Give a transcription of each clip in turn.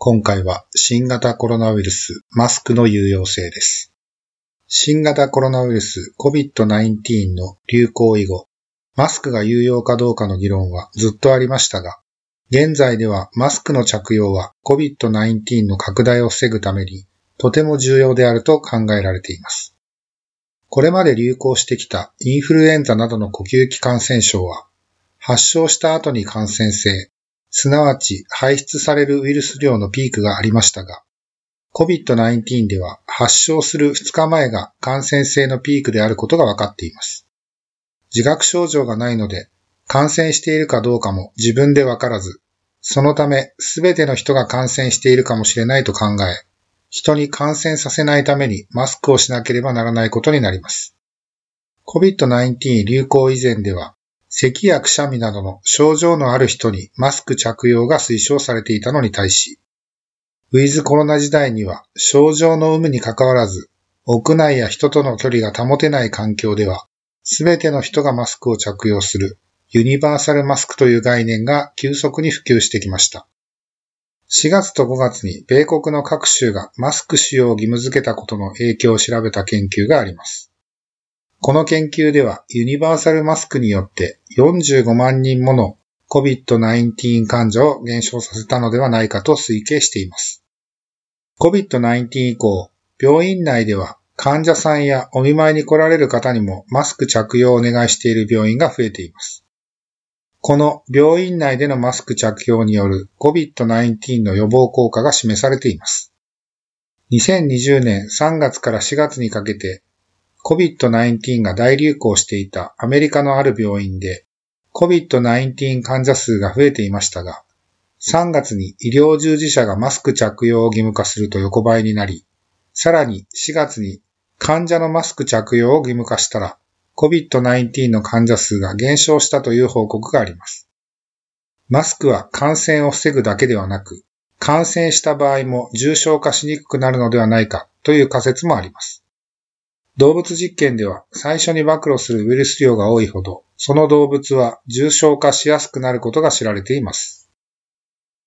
今回は新型コロナウイルス、マスクの有用性です。新型コロナウイルス COVID-19 の流行以後、マスクが有用かどうかの議論はずっとありましたが、現在ではマスクの着用は COVID-19 の拡大を防ぐためにとても重要であると考えられています。これまで流行してきたインフルエンザなどの呼吸器感染症は、発症した後に感染性、すなわち排出されるウイルス量のピークがありましたが、COVID-19 では発症する2日前が感染性のピークであることが分かっています。自覚症状がないので、感染しているかどうかも自分で分からず、そのため全ての人が感染しているかもしれないと考え、人に感染させないためにマスクをしなければならないことになります。COVID-19 流行以前では、咳やくしゃみなどの症状のある人にマスク着用が推奨されていたのに対し、ウィズコロナ時代には症状の有無に関わらず、屋内や人との距離が保てない環境では、すべての人がマスクを着用するユニバーサルマスクという概念が急速に普及してきました。4月と5月に米国の各州がマスク使用を義務付けたことの影響を調べた研究があります。この研究ではユニバーサルマスクによって45万人もの COVID-19 患者を減少させたのではないかと推計しています。COVID-19 以降、病院内では患者さんやお見舞いに来られる方にもマスク着用をお願いしている病院が増えています。この病院内でのマスク着用による COVID-19 の予防効果が示されています。2020年3月から4月にかけて COVID-19 が大流行していたアメリカのある病院で COVID-19 患者数が増えていましたが、3月に医療従事者がマスク着用を義務化すると横ばいになり、さらに4月に患者のマスク着用を義務化したら COVID-19 の患者数が減少したという報告があります。マスクは感染を防ぐだけではなく、感染した場合も重症化しにくくなるのではないかという仮説もあります。動物実験では最初に暴露するウイルス量が多いほど、その動物は重症化しやすくなることが知られています。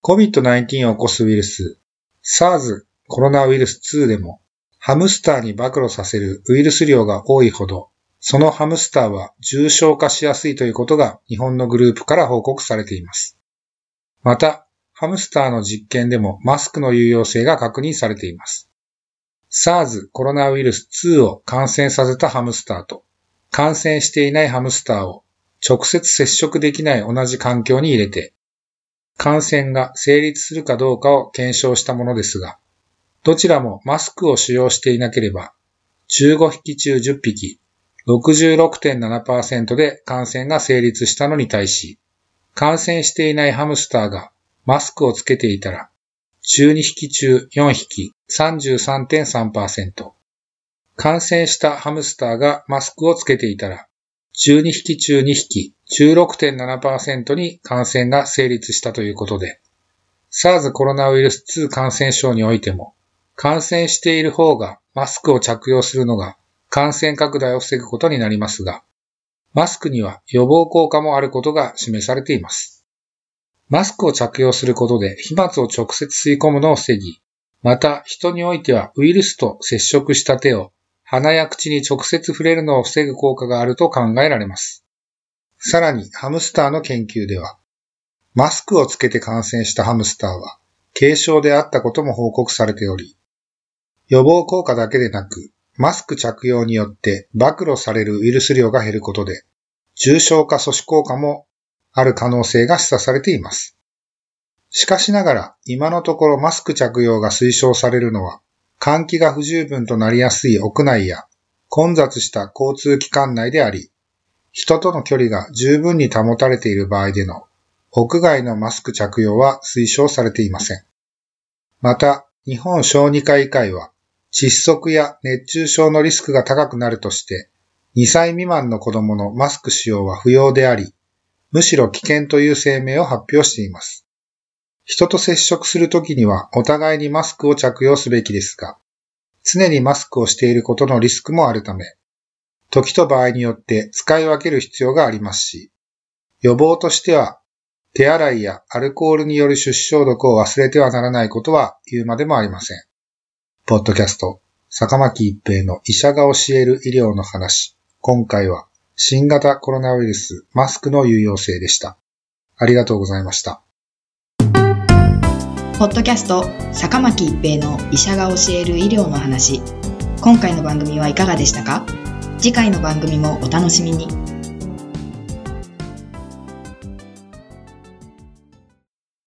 COVID-19 を起こすウイルス、SARS コロナウイルス2でも、ハムスターに暴露させるウイルス量が多いほど、そのハムスターは重症化しやすいということが日本のグループから報告されています。また、ハムスターの実験でもマスクの有用性が確認されています。SARS コロナウイルス2を感染させたハムスターと、感染していないハムスターを直接接触できない同じ環境に入れて、感染が成立するかどうかを検証したものですが、どちらもマスクを使用していなければ、15匹中10匹、66.7%で感染が成立したのに対し、感染していないハムスターがマスクをつけていたら、12匹中4匹、33.3%。感染したハムスターがマスクをつけていたら、12匹中2匹、16.7%に感染が成立したということで、SARS コロナウイルス2感染症においても、感染している方がマスクを着用するのが感染拡大を防ぐことになりますが、マスクには予防効果もあることが示されています。マスクを着用することで飛沫を直接吸い込むのを防ぎ、また人においてはウイルスと接触した手を鼻や口に直接触れるのを防ぐ効果があると考えられます。さらにハムスターの研究では、マスクをつけて感染したハムスターは軽症であったことも報告されており、予防効果だけでなく、マスク着用によって暴露されるウイルス量が減ることで、重症化阻止効果もある可能性が示唆されています。しかしながら、今のところマスク着用が推奨されるのは、換気が不十分となりやすい屋内や混雑した交通機関内であり、人との距離が十分に保たれている場合での屋外のマスク着用は推奨されていません。また、日本小児科医会は、窒息や熱中症のリスクが高くなるとして、2歳未満の子供のマスク使用は不要であり、むしろ危険という声明を発表しています。人と接触するときにはお互いにマスクを着用すべきですが、常にマスクをしていることのリスクもあるため、時と場合によって使い分ける必要がありますし、予防としては手洗いやアルコールによる出消毒を忘れてはならないことは言うまでもありません。ポッドキャスト、坂巻一平の医者が教える医療の話。今回は新型コロナウイルスマスクの有用性でした。ありがとうございました。ポッドキャスト坂巻一平の医者が教える医療の話。今回の番組はいかがでしたか？次回の番組もお楽しみに。